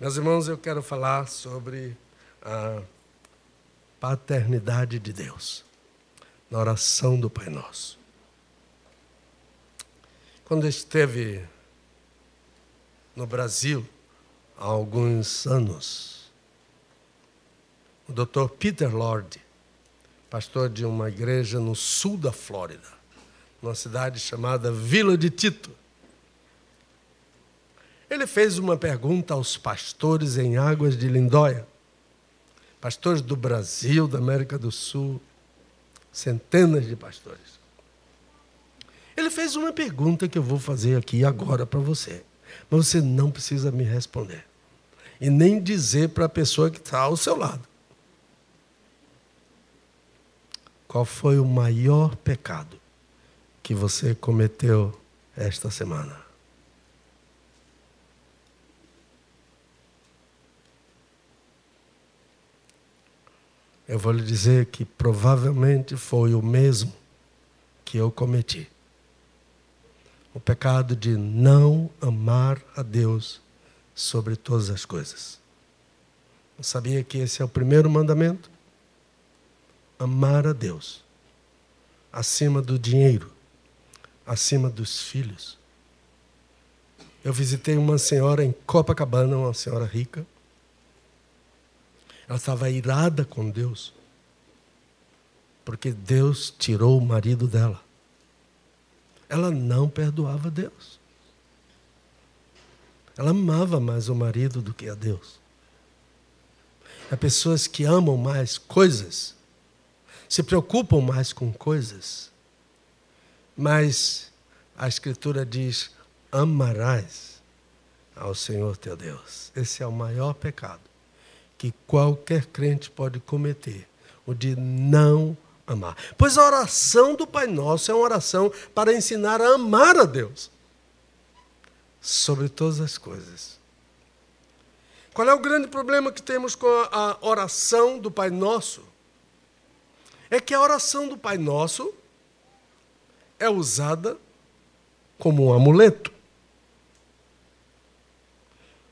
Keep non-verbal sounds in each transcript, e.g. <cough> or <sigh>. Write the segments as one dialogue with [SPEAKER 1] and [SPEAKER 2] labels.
[SPEAKER 1] Meus irmãos, eu quero falar sobre a paternidade de Deus na oração do Pai Nosso. Quando esteve no Brasil há alguns anos, o Dr. Peter Lord, pastor de uma igreja no sul da Flórida, numa cidade chamada Vila de Tito, ele fez uma pergunta aos pastores em Águas de Lindóia, pastores do Brasil, da América do Sul, centenas de pastores. Ele fez uma pergunta que eu vou fazer aqui agora para você, mas você não precisa me responder e nem dizer para a pessoa que está ao seu lado. Qual foi o maior pecado que você cometeu esta semana? Eu vou lhe dizer que provavelmente foi o mesmo que eu cometi. O pecado de não amar a Deus sobre todas as coisas. Eu sabia que esse é o primeiro mandamento? Amar a Deus acima do dinheiro, acima dos filhos. Eu visitei uma senhora em Copacabana, uma senhora rica ela estava irada com Deus, porque Deus tirou o marido dela. Ela não perdoava Deus. Ela amava mais o marido do que a Deus. Há pessoas que amam mais coisas, se preocupam mais com coisas, mas a Escritura diz: amarás ao Senhor teu Deus. Esse é o maior pecado que qualquer crente pode cometer, o de não amar. Pois a oração do Pai Nosso é uma oração para ensinar a amar a Deus sobre todas as coisas. Qual é o grande problema que temos com a oração do Pai Nosso? É que a oração do Pai Nosso é usada como um amuleto.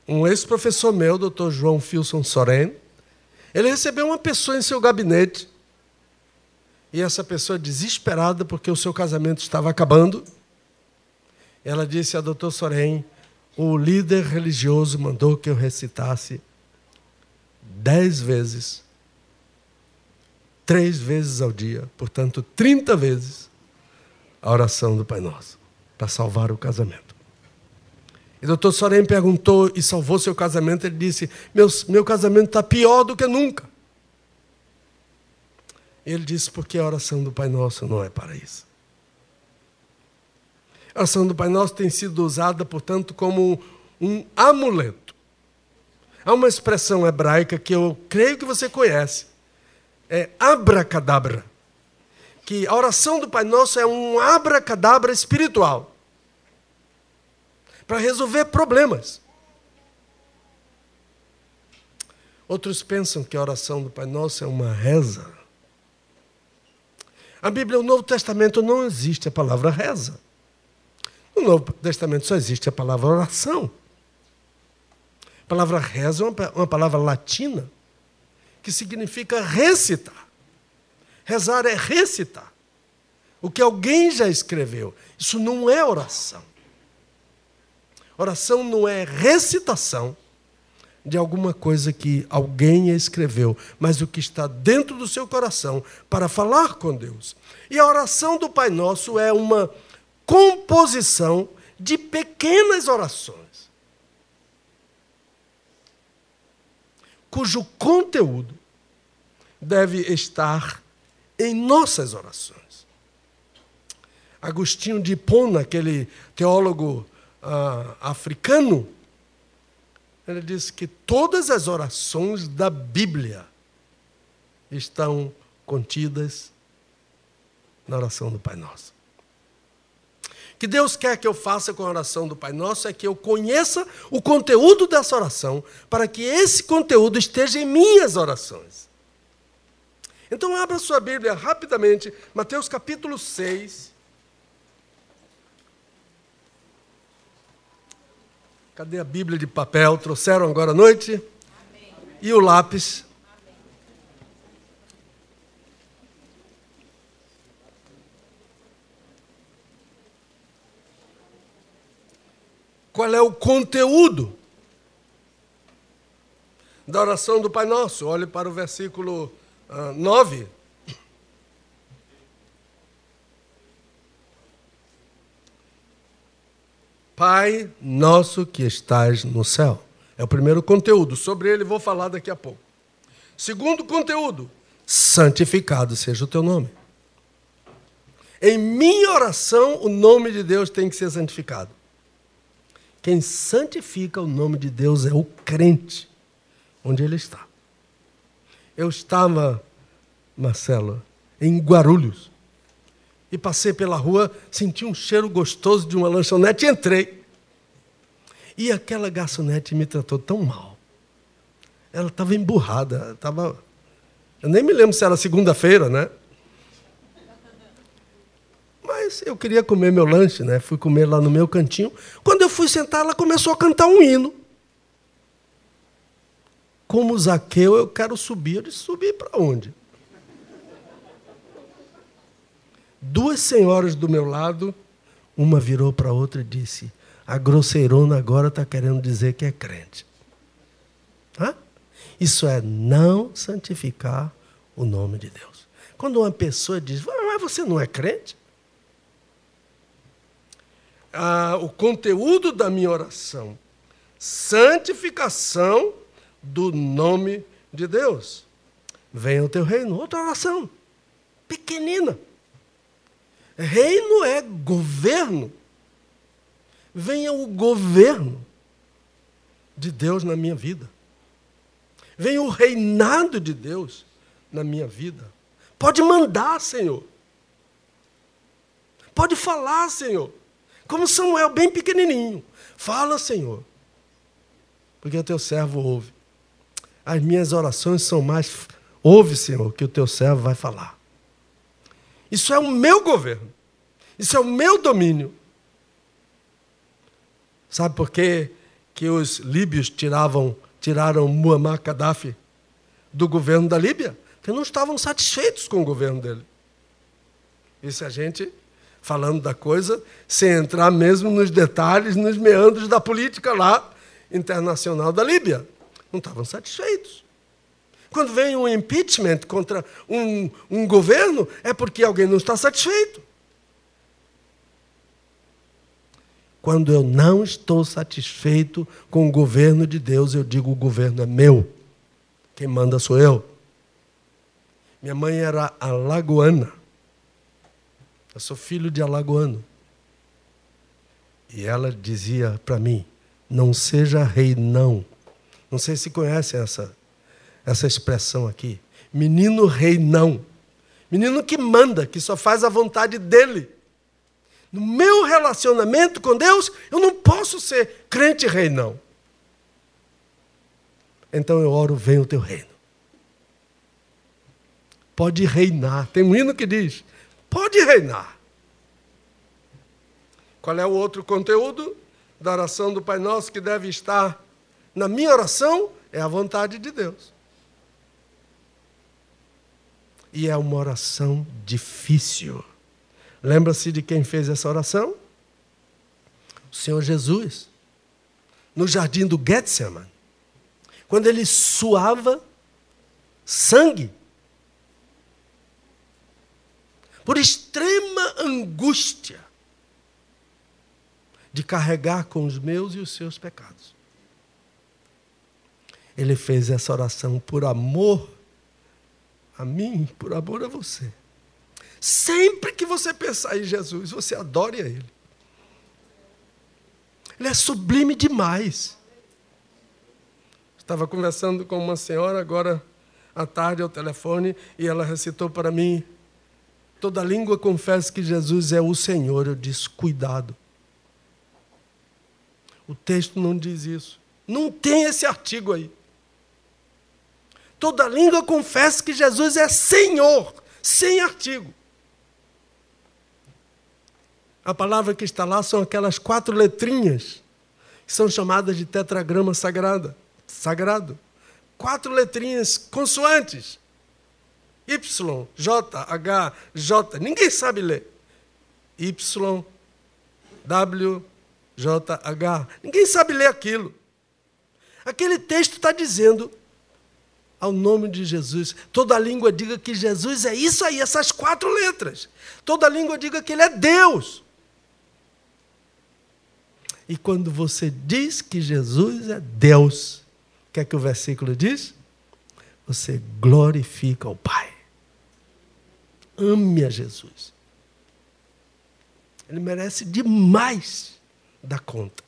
[SPEAKER 1] Um ex-professor meu, doutor João Filson Soren, ele recebeu uma pessoa em seu gabinete e essa pessoa desesperada porque o seu casamento estava acabando. Ela disse a doutor Soren, o líder religioso mandou que eu recitasse dez vezes, três vezes ao dia, portanto, trinta vezes, a oração do Pai Nosso, para salvar o casamento. E o doutor Sorém perguntou e salvou seu casamento. Ele disse: Meu, meu casamento está pior do que nunca. Ele disse: Porque a oração do Pai Nosso não é para isso. A oração do Pai Nosso tem sido usada, portanto, como um amuleto. Há uma expressão hebraica que eu creio que você conhece. É abracadabra. Que a oração do Pai Nosso é um abracadabra espiritual para resolver problemas. Outros pensam que a oração do Pai Nosso é uma reza. A Bíblia, o Novo Testamento, não existe a palavra reza. No Novo Testamento só existe a palavra oração. A palavra reza é uma, uma palavra latina que significa recitar. Rezar é recitar. O que alguém já escreveu. Isso não é oração. Oração não é recitação de alguma coisa que alguém escreveu, mas o que está dentro do seu coração para falar com Deus. E a oração do Pai Nosso é uma composição de pequenas orações, cujo conteúdo deve estar em nossas orações. Agostinho de Hipona, aquele teólogo uh, africano, ele diz que todas as orações da Bíblia estão contidas na oração do Pai Nosso. O que Deus quer que eu faça com a oração do Pai Nosso é que eu conheça o conteúdo dessa oração, para que esse conteúdo esteja em minhas orações. Então, abra sua Bíblia rapidamente, Mateus capítulo 6. Cadê a Bíblia de papel? Trouxeram agora à noite? Amém. E o lápis? Qual é o conteúdo da oração do Pai Nosso? Olhe para o versículo uh, ah, 9. Pai nosso que estás no céu. É o primeiro conteúdo. Sobre ele vou falar daqui a pouco. Segundo conteúdo: santificado seja o teu nome. Em minha oração, o nome de Deus tem que ser santificado. Quem santifica o nome de Deus é o crente, onde ele está. Eu estava, Marcelo, em Guarulhos e passei pela rua, senti um cheiro gostoso de uma lanchonete e entrei. E aquela garçonete me tratou tão mal. Ela estava emburrada, estava. Eu nem me lembro se era segunda-feira, né? Mas eu queria comer meu lanche, né? Fui comer lá no meu cantinho. Quando eu fui sentar, ela começou a cantar um hino. Como Zaqueu, eu quero subir. Eu disse: subir para onde? Duas senhoras do meu lado, uma virou para a outra e disse: A grosseirona agora está querendo dizer que é crente. Hã? Isso é não santificar o nome de Deus. Quando uma pessoa diz, mas você não é crente? Ah, o conteúdo da minha oração, santificação do nome de Deus. Venha o teu reino. Outra oração, pequenina. Reino é governo. Venha o governo de Deus na minha vida. Venha o reinado de Deus na minha vida. Pode mandar, Senhor. Pode falar, Senhor. Como Samuel, bem pequenininho. Fala, Senhor. Porque o teu servo ouve. As minhas orações são mais. Ouve, Senhor, que o teu servo vai falar. Isso é o meu governo. Isso é o meu domínio. Sabe por quê que os líbios tiravam, tiraram Muammar Gaddafi do governo da Líbia? Porque não estavam satisfeitos com o governo dele. Isso a gente falando da coisa, sem entrar mesmo nos detalhes, nos meandros da política lá internacional da Líbia. Não estavam satisfeitos. Quando vem um impeachment contra um, um governo, é porque alguém não está satisfeito. Quando eu não estou satisfeito com o governo de Deus, eu digo: o governo é meu. Quem manda sou eu. Minha mãe era alagoana. Eu sou filho de alagoano. E ela dizia para mim: não seja rei, não. Não sei se conhecem essa, essa expressão aqui. Menino rei não. Menino que manda, que só faz a vontade dele. No meu relacionamento com Deus, eu não posso ser crente rei não. Então eu oro, venha o teu reino. Pode reinar. Tem um hino que diz: pode reinar. Qual é o outro conteúdo da oração do Pai Nosso que deve estar na minha oração? É a vontade de Deus. E é uma oração difícil. Lembra-se de quem fez essa oração? O Senhor Jesus. No jardim do Getsemane. Quando ele suava sangue. Por extrema angústia de carregar com os meus e os seus pecados. Ele fez essa oração por amor a mim, por amor a você. Sempre que você pensar em Jesus, você adore a Ele. Ele é sublime demais. Estava conversando com uma senhora agora à tarde ao telefone e ela recitou para mim: Toda língua confessa que Jesus é o Senhor. Eu disse: Cuidado. O texto não diz isso. Não tem esse artigo aí. Toda língua confessa que Jesus é Senhor, sem artigo. A palavra que está lá são aquelas quatro letrinhas que são chamadas de tetragrama sagrada, sagrado. Quatro letrinhas consoantes. Y, J, H, J. Ninguém sabe ler. Y, W, J, H. Ninguém sabe ler aquilo. Aquele texto está dizendo ao nome de Jesus. Toda língua diga que Jesus é isso aí, essas quatro letras. Toda língua diga que Ele é Deus. E quando você diz que Jesus é Deus, o que é que o versículo diz? Você glorifica o Pai. Ame a Jesus. Ele merece demais da conta.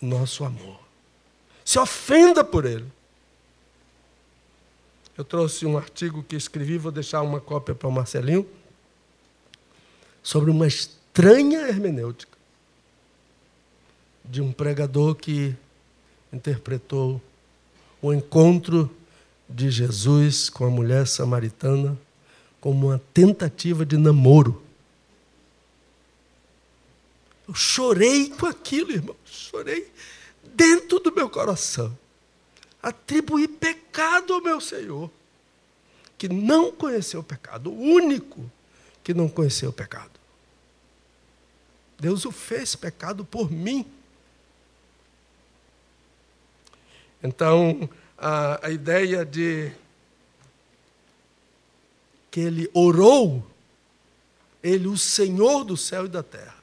[SPEAKER 1] Nosso amor. Se ofenda por ele. Eu trouxe um artigo que escrevi, vou deixar uma cópia para o Marcelinho, sobre uma estranha hermenêutica de um pregador que interpretou o encontro de Jesus com a mulher samaritana como uma tentativa de namoro. Eu chorei com aquilo, irmão, chorei dentro do meu coração atribuir pecado ao meu Senhor, que não conheceu o pecado, o único que não conheceu o pecado. Deus o fez pecado por mim. Então, a, a ideia de que ele orou, ele, o Senhor do céu e da terra,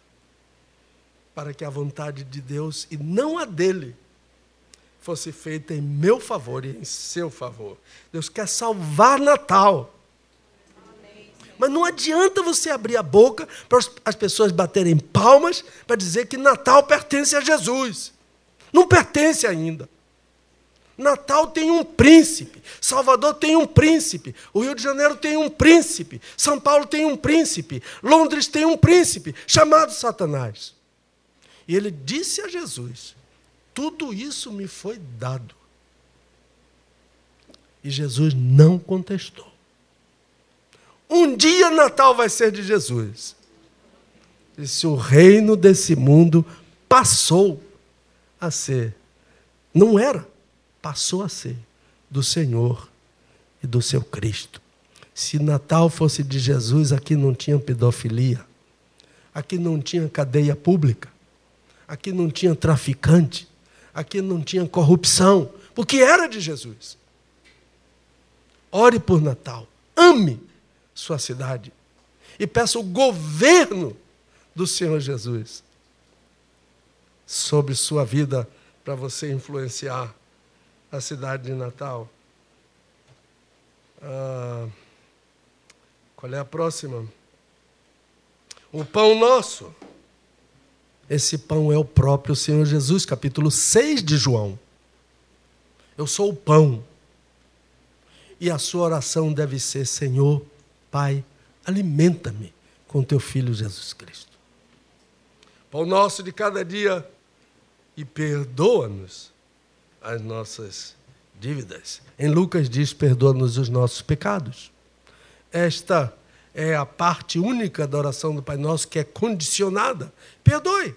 [SPEAKER 1] para que a vontade de Deus e não a dele fosse feita em meu favor e em seu favor. Deus quer salvar Natal. Mas não adianta você abrir a boca para as pessoas baterem palmas para dizer que Natal pertence a Jesus. Não pertence ainda. Natal tem um príncipe, Salvador tem um príncipe, o Rio de Janeiro tem um príncipe, São Paulo tem um príncipe, Londres tem um príncipe chamado Satanás. E ele disse a Jesus: tudo isso me foi dado. E Jesus não contestou. Um dia Natal vai ser de Jesus. E se o reino desse mundo passou a ser, não era, passou a ser do Senhor e do seu Cristo. Se Natal fosse de Jesus, aqui não tinha pedofilia, aqui não tinha cadeia pública, aqui não tinha traficante, aqui não tinha corrupção, porque era de Jesus. Ore por Natal, ame sua cidade e peça o governo do Senhor Jesus sobre sua vida para você influenciar a cidade de Natal. Ah, qual é a próxima? O pão nosso. Esse pão é o próprio Senhor Jesus, capítulo 6 de João. Eu sou o pão. E a sua oração deve ser: Senhor, Pai, alimenta-me com teu filho Jesus Cristo. Pão nosso de cada dia e perdoa-nos as nossas dívidas. Em Lucas diz: perdoa-nos os nossos pecados. Esta é a parte única da oração do Pai Nosso que é condicionada. Perdoe.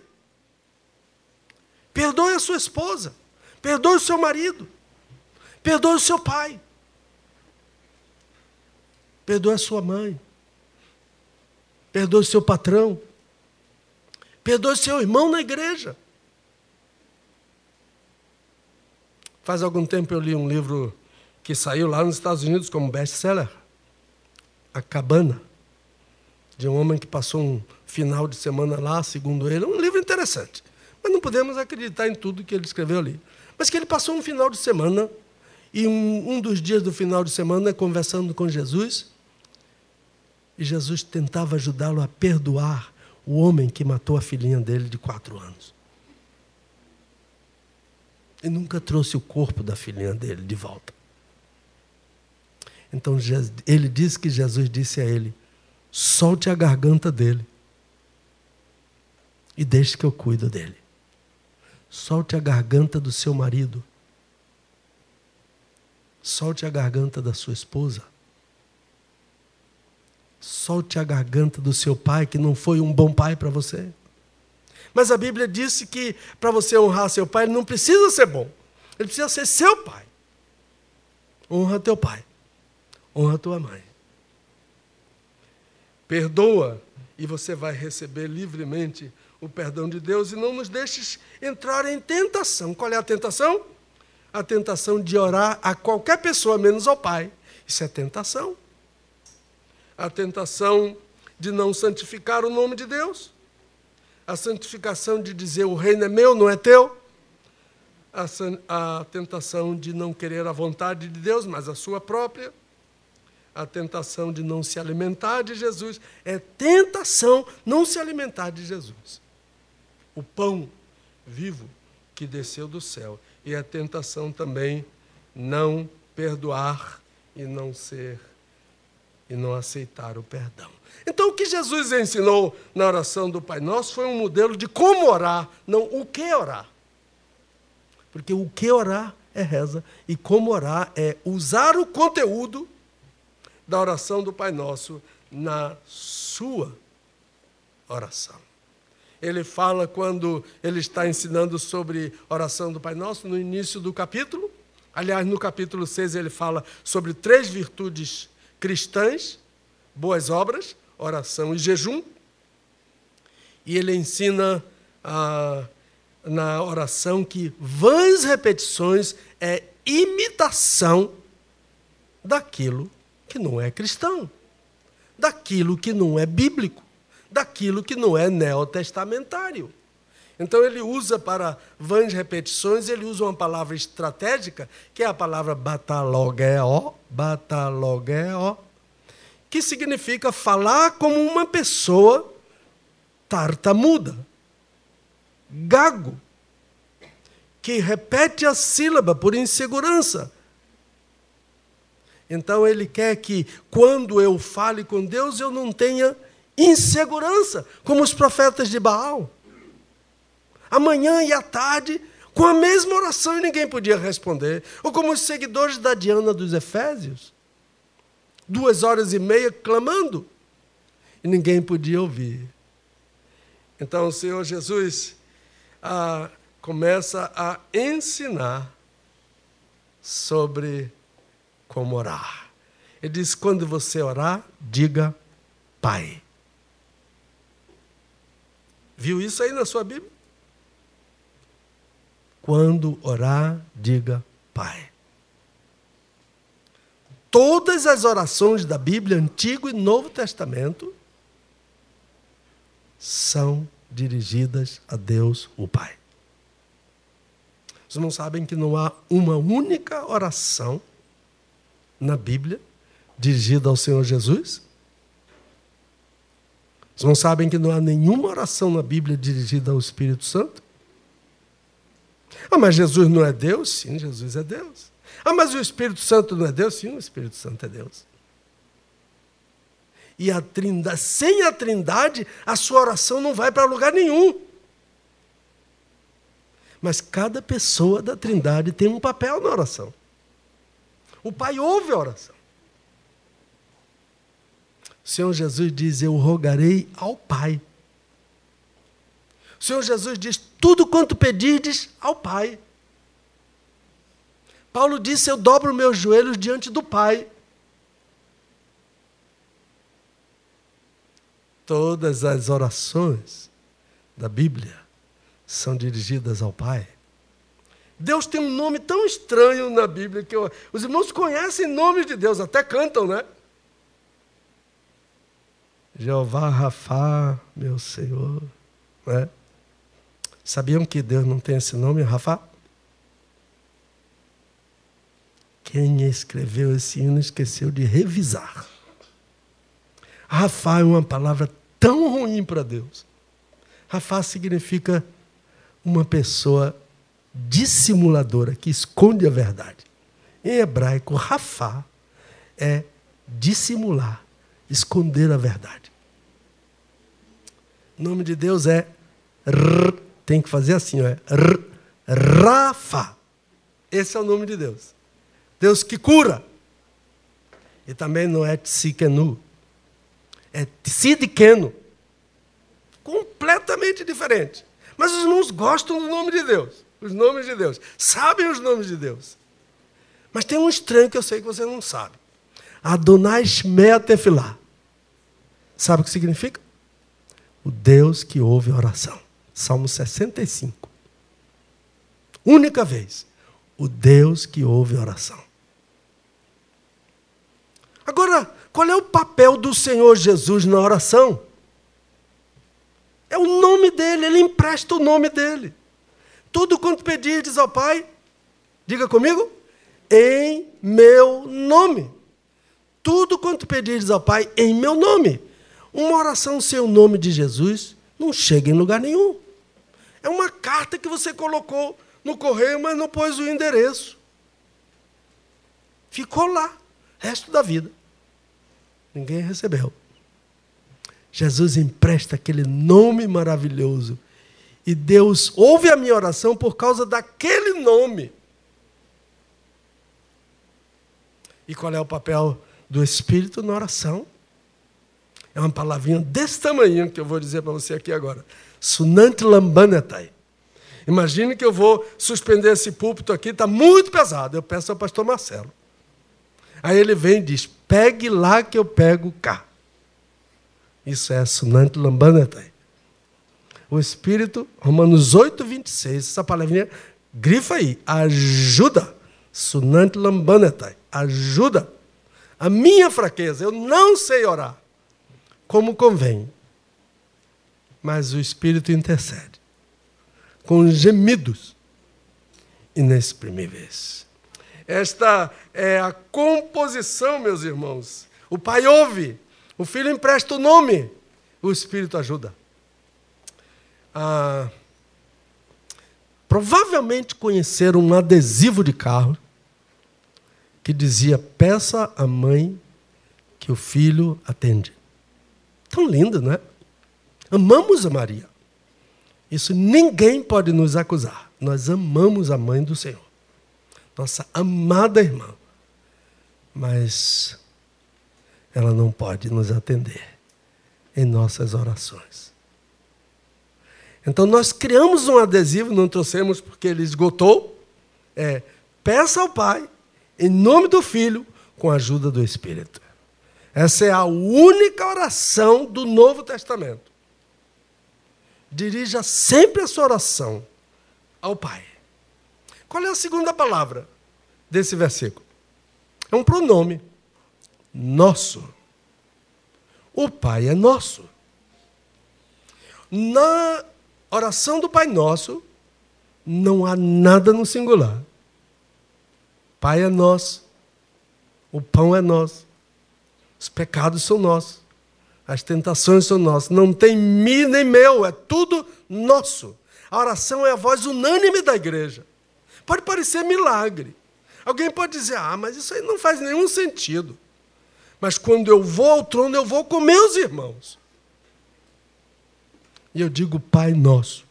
[SPEAKER 1] Perdoe a sua esposa. Perdoe o seu marido. Perdoe o seu pai. Perdoe a sua mãe. Perdoe o seu patrão. Perdoe o seu irmão na igreja. Faz algum tempo eu li um livro que saiu lá nos Estados Unidos como best-seller. A Cabana de um homem que passou um final de semana lá, segundo ele. Um livro interessante. Mas não podemos acreditar em tudo que ele escreveu ali. Mas que ele passou um final de semana, e um, um dos dias do final de semana, conversando com Jesus, e Jesus tentava ajudá-lo a perdoar o homem que matou a filhinha dele de quatro anos. E nunca trouxe o corpo da filhinha dele de volta. Então ele disse que Jesus disse a ele: solte a garganta dele e deixe que eu cuido dele. Solte a garganta do seu marido. Solte a garganta da sua esposa. Solte a garganta do seu pai, que não foi um bom pai para você. Mas a Bíblia disse que para você honrar seu pai, ele não precisa ser bom. Ele precisa ser seu pai. Honra teu pai. Honra tua mãe. Perdoa e você vai receber livremente o perdão de Deus e não nos deixes entrar em tentação. Qual é a tentação? A tentação de orar a qualquer pessoa menos ao Pai. Isso é tentação. A tentação de não santificar o nome de Deus. A santificação de dizer o reino é meu, não é teu. A, a tentação de não querer a vontade de Deus, mas a sua própria a tentação de não se alimentar de Jesus. É tentação não se alimentar de Jesus. O pão vivo que desceu do céu. E a tentação também não perdoar e não ser e não aceitar o perdão. Então, o que Jesus ensinou na oração do Pai Nosso foi um modelo de como orar, não o que orar. Porque o que orar é reza e como orar é usar o conteúdo da oração do Pai Nosso na sua oração. Ele fala quando ele está ensinando sobre oração do Pai Nosso, no início do capítulo. Aliás, no capítulo 6 ele fala sobre três virtudes cristãs: boas obras, oração e jejum. E ele ensina ah, na oração que vãs repetições é imitação daquilo que não é cristão, daquilo que não é bíblico, daquilo que não é neotestamentário. Então ele usa para vãs repetições, ele usa uma palavra estratégica, que é a palavra batalogeo, batalogeo, que significa falar como uma pessoa tartamuda, gago, que repete a sílaba por insegurança, então ele quer que quando eu fale com Deus eu não tenha insegurança, como os profetas de Baal. Amanhã e à tarde, com a mesma oração e ninguém podia responder. Ou como os seguidores da Diana dos Efésios. Duas horas e meia clamando e ninguém podia ouvir. Então o Senhor Jesus ah, começa a ensinar sobre como orar. Ele diz: quando você orar, diga Pai. Viu isso aí na sua Bíblia? Quando orar, diga Pai. Todas as orações da Bíblia, Antigo e Novo Testamento, são dirigidas a Deus, o Pai. Vocês não sabem que não há uma única oração na Bíblia dirigida ao Senhor Jesus? Vocês não sabem que não há nenhuma oração na Bíblia dirigida ao Espírito Santo? Ah, mas Jesus não é Deus? Sim, Jesus é Deus. Ah, mas o Espírito Santo não é Deus? Sim, o Espírito Santo é Deus. E a trindade, sem a trindade, a sua oração não vai para lugar nenhum. Mas cada pessoa da trindade tem um papel na oração. O Pai ouve a oração. O Senhor Jesus diz: Eu rogarei ao Pai. O Senhor Jesus diz: Tudo quanto pedirdes ao Pai. Paulo disse: Eu dobro meus joelhos diante do Pai. Todas as orações da Bíblia são dirigidas ao Pai. Deus tem um nome tão estranho na Bíblia que eu, os irmãos conhecem nomes de Deus, até cantam, né? Jeová Rafá, meu Senhor. Né? Sabiam que Deus não tem esse nome, Rafá? Quem escreveu esse hino esqueceu de revisar. Rafá é uma palavra tão ruim para Deus. Rafá significa uma pessoa dissimuladora, que esconde a verdade. Em hebraico, rafá é dissimular, esconder a verdade. O nome de Deus é R, tem que fazer assim, é R, Rafa. Esse é o nome de Deus. Deus que cura. E também não é Tsikenu. É Tsidikeno. Completamente diferente. Mas os irmãos gostam do nome de Deus, os nomes de Deus, sabem os nomes de Deus. Mas tem um estranho que eu sei que você não sabe. Adonai Shmea Tefilá. Sabe o que significa? O Deus que ouve a oração. Salmo 65. Única vez. O Deus que ouve a oração. Agora, qual é o papel do Senhor Jesus na oração? É o nome dele, ele empresta o nome dele. Tudo quanto pedirdes ao Pai, diga comigo, em meu nome. Tudo quanto pedirdes ao Pai, em meu nome. Uma oração sem o nome de Jesus não chega em lugar nenhum. É uma carta que você colocou no correio, mas não pôs o endereço. Ficou lá, resto da vida. Ninguém recebeu. Jesus empresta aquele nome maravilhoso. E Deus ouve a minha oração por causa daquele nome. E qual é o papel do Espírito na oração? É uma palavrinha desse tamanho que eu vou dizer para você aqui agora. Sunant lambanetai. Imagine que eu vou suspender esse púlpito aqui, está muito pesado. Eu peço ao pastor Marcelo. Aí ele vem e diz: pegue lá que eu pego cá. Isso é Sunant lambanetai. O Espírito, Romanos 8, 26, essa palavrinha, grifa aí, ajuda. Sunant lambanetai, ajuda. A minha fraqueza, eu não sei orar como convém. Mas o Espírito intercede com gemidos inexprimíveis. Esta é a composição, meus irmãos. O pai ouve, o filho empresta o nome, o Espírito ajuda. Ah, provavelmente conheceram um adesivo de carro que dizia: peça à mãe que o filho atende. Tão lindo, não é? Amamos a Maria. Isso ninguém pode nos acusar. Nós amamos a mãe do Senhor, nossa amada irmã. Mas ela não pode nos atender em nossas orações. Então nós criamos um adesivo, não trouxemos porque ele esgotou. É, peça ao Pai, em nome do Filho, com a ajuda do Espírito. Essa é a única oração do Novo Testamento. Dirija sempre a sua oração ao Pai. Qual é a segunda palavra desse versículo? É um pronome. Nosso. O Pai é nosso. Na oração do Pai Nosso, não há nada no singular. Pai é nosso. O pão é nosso. Os pecados são nossos. As tentações são nossas. Não tem mi nem meu, é tudo nosso. A oração é a voz unânime da igreja. Pode parecer milagre. Alguém pode dizer, ah, mas isso aí não faz nenhum sentido. Mas quando eu vou ao trono, eu vou com meus irmãos. E eu digo, Pai nosso.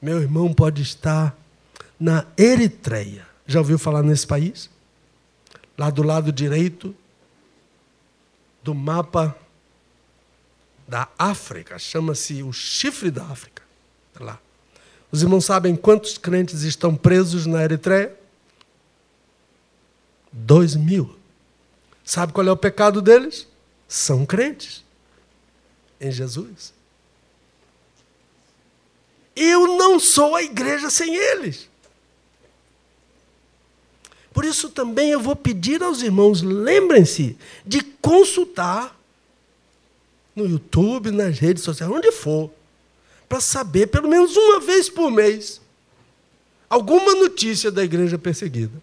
[SPEAKER 1] Meu irmão pode estar na Eritreia. Já ouviu falar nesse país? lá do lado direito do mapa da África, chama-se o chifre da África. Tá lá. Os irmãos sabem quantos crentes estão presos na Eritreia? Dois mil. Sabe qual é o pecado deles? São crentes em Jesus. Eu não sou a igreja sem eles. Por isso também eu vou pedir aos irmãos, lembrem-se de consultar no YouTube, nas redes sociais, onde for, para saber, pelo menos uma vez por mês, alguma notícia da igreja perseguida.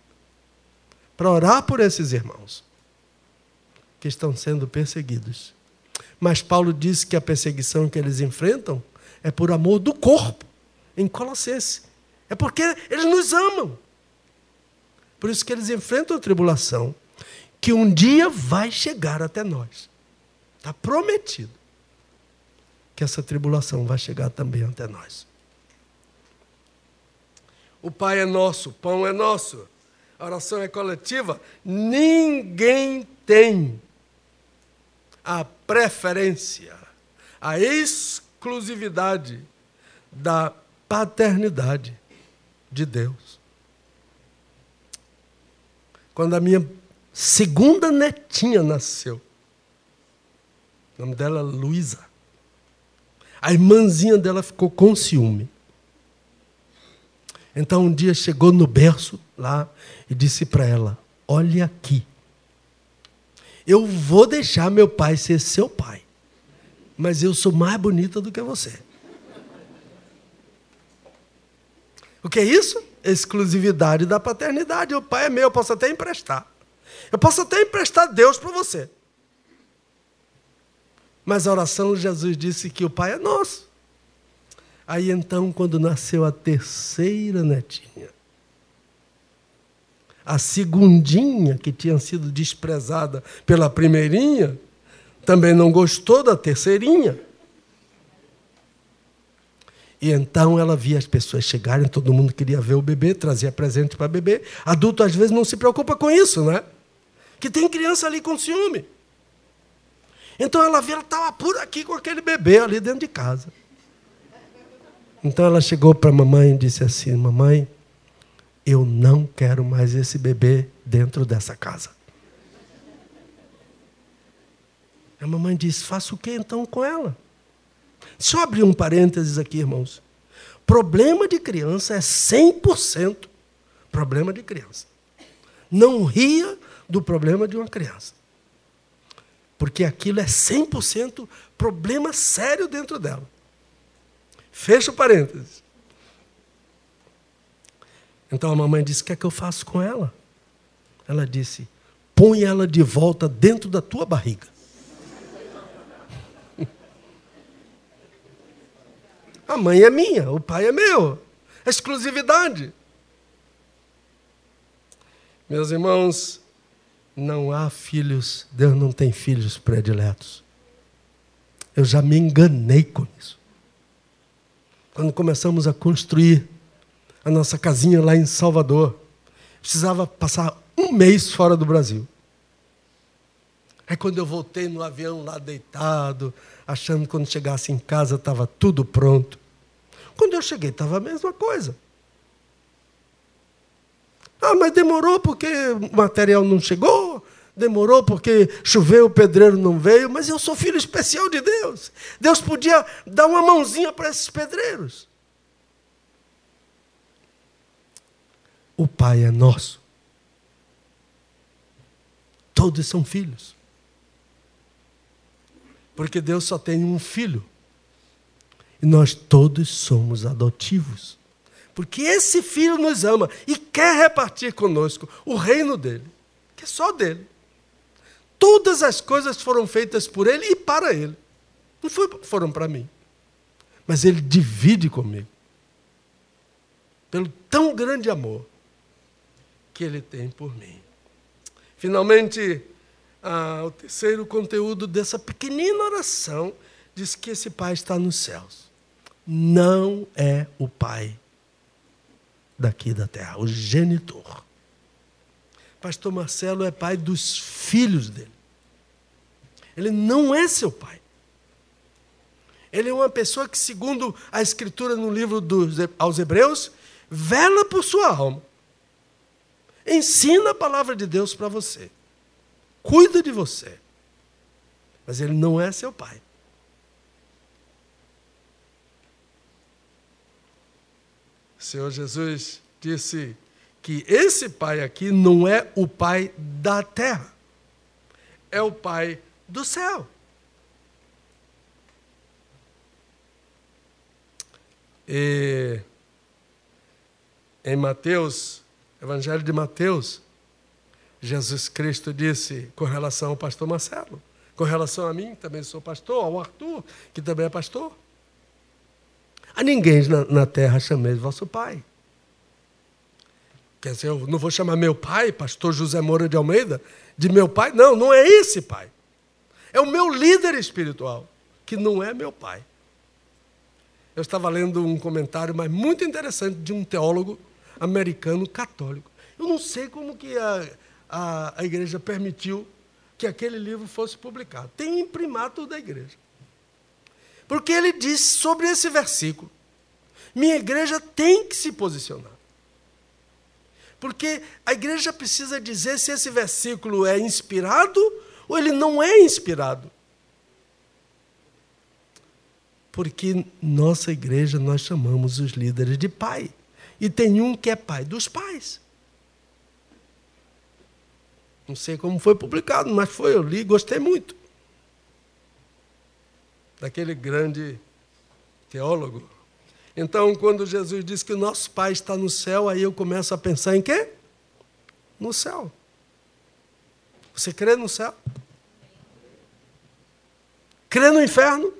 [SPEAKER 1] Para orar por esses irmãos que estão sendo perseguidos. Mas Paulo disse que a perseguição que eles enfrentam é por amor do corpo, em Colossenses. É porque eles nos amam. Por isso que eles enfrentam a tribulação, que um dia vai chegar até nós. Está prometido que essa tribulação vai chegar também até nós. O Pai é nosso, o pão é nosso, a oração é coletiva. Ninguém tem a preferência, a exclusividade da paternidade de Deus. Quando a minha segunda netinha nasceu, o nome dela é Luísa, a irmãzinha dela ficou com ciúme. Então um dia chegou no berço lá e disse para ela: Olha aqui, eu vou deixar meu pai ser seu pai, mas eu sou mais bonita do que você. O que é isso? Exclusividade da paternidade. O pai é meu, eu posso até emprestar. Eu posso até emprestar Deus para você. Mas a oração, Jesus disse que o pai é nosso. Aí então, quando nasceu a terceira netinha, a segundinha, que tinha sido desprezada pela primeirinha, também não gostou da terceirinha. E então ela via as pessoas chegarem, todo mundo queria ver o bebê, trazia presente para bebê. Adulto às vezes não se preocupa com isso, né? Que tem criança ali com ciúme. Então ela via, ela estava por aqui com aquele bebê ali dentro de casa. Então ela chegou para a mamãe e disse assim: Mamãe, eu não quero mais esse bebê dentro dessa casa. A mamãe disse: Faça o que então com ela? Eu abrir um parênteses aqui, irmãos. Problema de criança é 100% problema de criança. Não ria do problema de uma criança. Porque aquilo é 100% problema sério dentro dela. Fecha o parênteses. Então a mamãe disse: O que é que eu faço com ela? Ela disse: Põe ela de volta dentro da tua barriga. <laughs> A mãe é minha, o pai é meu. É exclusividade. Meus irmãos, não há filhos, Deus não tem filhos prediletos. Eu já me enganei com isso. Quando começamos a construir a nossa casinha lá em Salvador, precisava passar um mês fora do Brasil. Aí quando eu voltei no avião lá deitado, achando que quando chegasse em casa estava tudo pronto. Quando eu cheguei, estava a mesma coisa. Ah, mas demorou porque o material não chegou, demorou porque choveu, o pedreiro não veio, mas eu sou filho especial de Deus. Deus podia dar uma mãozinha para esses pedreiros. O Pai é nosso. Todos são filhos. Porque Deus só tem um filho. E nós todos somos adotivos. Porque esse filho nos ama e quer repartir conosco o reino dele, que é só dele. Todas as coisas foram feitas por ele e para ele. Não foi, foram para mim. Mas ele divide comigo. Pelo tão grande amor que ele tem por mim. Finalmente, ah, o terceiro conteúdo dessa pequenina oração diz que esse Pai está nos céus. Não é o Pai daqui da terra, o genitor. Pastor Marcelo é pai dos filhos dele. Ele não é seu pai. Ele é uma pessoa que, segundo a Escritura no livro dos, aos Hebreus, vela por sua alma. Ensina a palavra de Deus para você cuida de você. Mas ele não é seu pai. O Senhor Jesus disse que esse pai aqui não é o pai da terra, é o pai do céu. E em Mateus, Evangelho de Mateus, Jesus Cristo disse com relação ao pastor Marcelo, com relação a mim, também sou pastor, ao Arthur, que também é pastor. A ninguém na, na terra chameis vosso pai. Quer dizer, eu não vou chamar meu pai, pastor José Moura de Almeida, de meu pai. Não, não é esse pai. É o meu líder espiritual, que não é meu pai. Eu estava lendo um comentário, mas muito interessante, de um teólogo americano católico. Eu não sei como que a, a, a igreja permitiu que aquele livro fosse publicado. Tem imprimato da igreja. Porque ele disse sobre esse versículo: minha igreja tem que se posicionar. Porque a igreja precisa dizer se esse versículo é inspirado ou ele não é inspirado. Porque nossa igreja nós chamamos os líderes de pai. E tem um que é pai dos pais. Não sei como foi publicado, mas foi, eu li, gostei muito. Daquele grande teólogo, então, quando Jesus diz que o nosso Pai está no céu, aí eu começo a pensar em quê? No céu. Você crê no céu? Crê no inferno?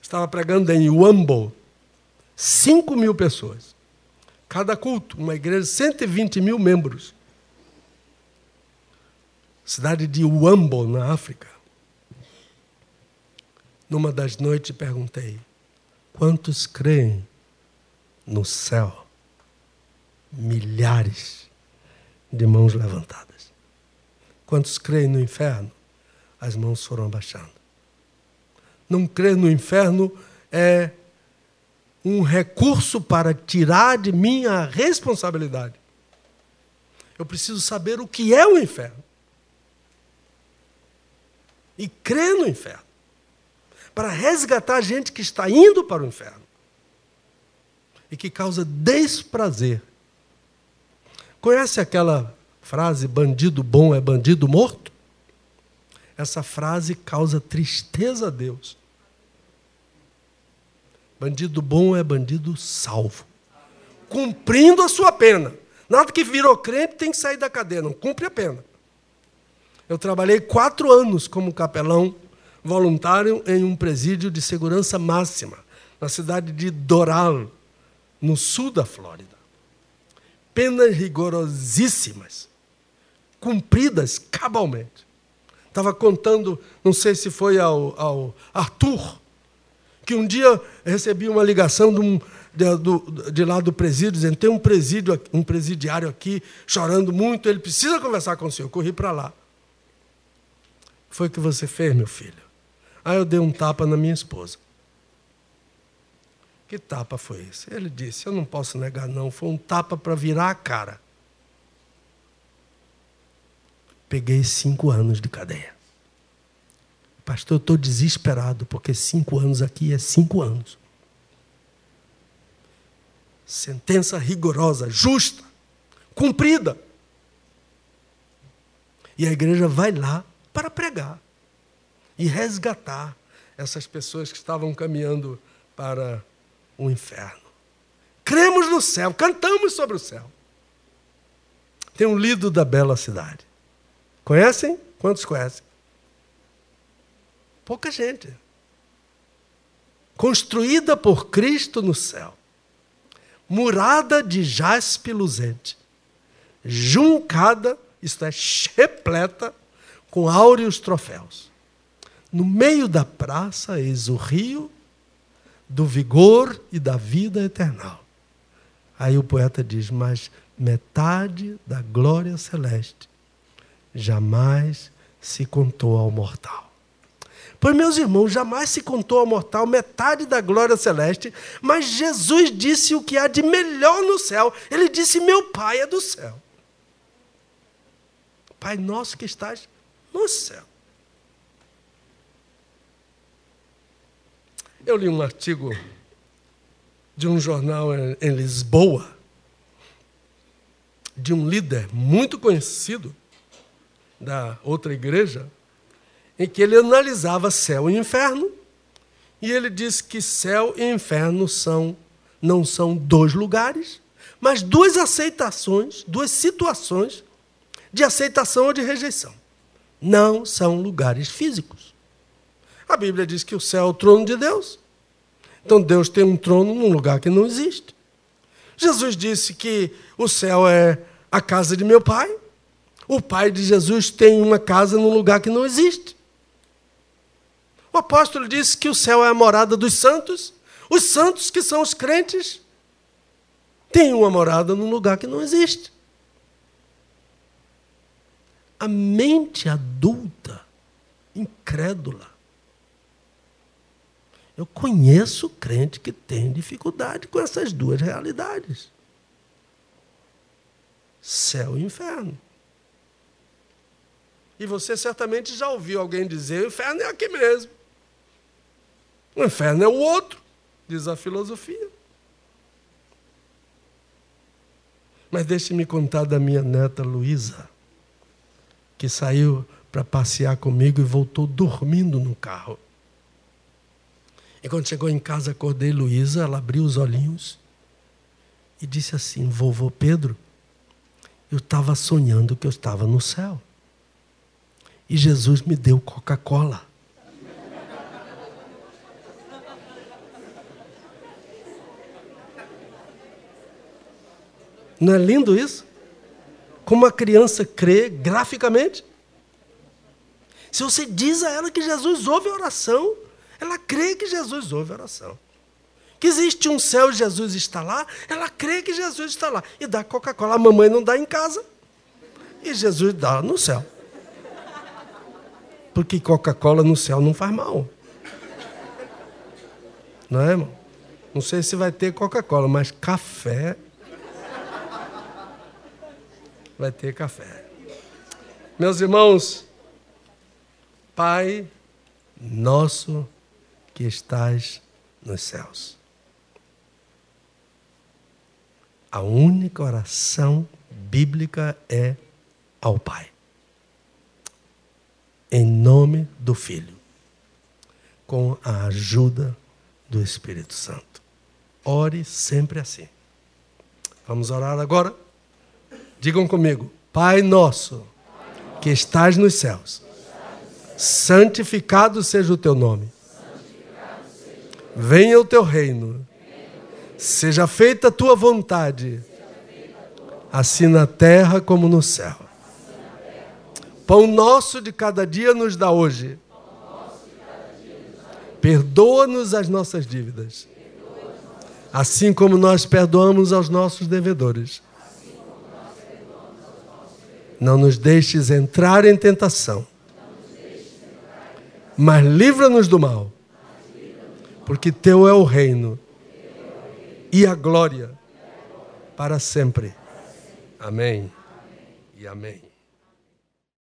[SPEAKER 1] Estava pregando em Wambo, 5 mil pessoas. Cada culto, uma igreja, 120 mil membros. Cidade de Wambo, na África. Numa das noites perguntei: Quantos creem no céu? Milhares de mãos levantadas. Quantos creem no inferno? As mãos foram abaixando. Não crer no inferno é um recurso para tirar de mim a responsabilidade. Eu preciso saber o que é o inferno. E crer no inferno para resgatar a gente que está indo para o inferno e que causa desprazer. Conhece aquela frase: bandido bom é bandido morto? Essa frase causa tristeza a Deus. Bandido bom é bandido salvo, cumprindo a sua pena. Nada que virou crente tem que sair da cadeia, não cumpre a pena. Eu trabalhei quatro anos como capelão voluntário em um presídio de segurança máxima, na cidade de Doral, no sul da Flórida. Penas rigorosíssimas, cumpridas cabalmente. Estava contando, não sei se foi ao, ao Arthur, que um dia recebi uma ligação de, um, de, de lá do presídio, dizendo: tem um presídio, um presidiário aqui chorando muito, ele precisa conversar com o senhor. Eu corri para lá. Foi o que você fez, meu filho? Aí eu dei um tapa na minha esposa. Que tapa foi esse? Ele disse: Eu não posso negar, não. Foi um tapa para virar a cara. Peguei cinco anos de cadeia. Pastor, eu estou desesperado, porque cinco anos aqui é cinco anos. Sentença rigorosa, justa, cumprida. E a igreja vai lá para pregar e resgatar essas pessoas que estavam caminhando para o inferno. Cremos no céu, cantamos sobre o céu. Tem um lido da bela cidade. Conhecem? Quantos conhecem? Pouca gente. Construída por Cristo no céu. Murada de jaspe luzente. Juncada, isto é, repleta com áureos troféus. No meio da praça, eis o rio do vigor e da vida eternal. Aí o poeta diz: Mas metade da glória celeste jamais se contou ao mortal. Pois, meus irmãos, jamais se contou ao mortal metade da glória celeste, mas Jesus disse o que há de melhor no céu. Ele disse: Meu Pai é do céu. Pai nosso que estás no céu. Eu li um artigo de um jornal em Lisboa, de um líder muito conhecido da outra igreja, em que ele analisava céu e inferno, e ele disse que céu e inferno são não são dois lugares, mas duas aceitações, duas situações de aceitação ou de rejeição. Não são lugares físicos. A Bíblia diz que o céu é o trono de Deus. Então Deus tem um trono num lugar que não existe. Jesus disse que o céu é a casa de meu pai. O pai de Jesus tem uma casa num lugar que não existe. O apóstolo disse que o céu é a morada dos santos. Os santos, que são os crentes, têm uma morada num lugar que não existe. A mente adulta, incrédula, Eu conheço crente que tem dificuldade com essas duas realidades: céu e inferno. E você certamente já ouviu alguém dizer: o inferno é aqui mesmo. O inferno é o outro, diz a filosofia. Mas deixe-me contar da minha neta Luísa, que saiu para passear comigo e voltou dormindo no carro. E quando chegou em casa, acordei Luísa, ela abriu os olhinhos e disse assim: Vovô Pedro, eu estava sonhando que eu estava no céu. E Jesus me deu Coca-Cola. Não é lindo isso? Como a criança crê graficamente. Se você diz a ela que Jesus ouve a oração, ela crê que Jesus ouve a oração. Que existe um céu e Jesus está lá, ela crê que Jesus está lá. E dá Coca-Cola. A mamãe não dá em casa. E Jesus dá no céu. Porque Coca-Cola no céu não faz mal. Não é, irmão? Não sei se vai ter Coca-Cola, mas café vai ter café. Meus irmãos, Pai nosso que estás nos céus. A única oração bíblica é ao Pai. Em nome do Filho, com a ajuda do Espírito Santo. Ore sempre assim. Vamos orar agora? Digam comigo: Pai nosso, que estás nos céus, santificado seja o teu nome. Venha o teu reino. Seja feita a tua vontade, assim na terra como no céu. Pão nosso de cada dia nos dá hoje. Perdoa-nos as nossas dívidas, assim como nós perdoamos aos nossos devedores não nos deixes entrar em tentação, mas livra-nos do mal, porque Teu é o reino e a glória para sempre. Amém e amém.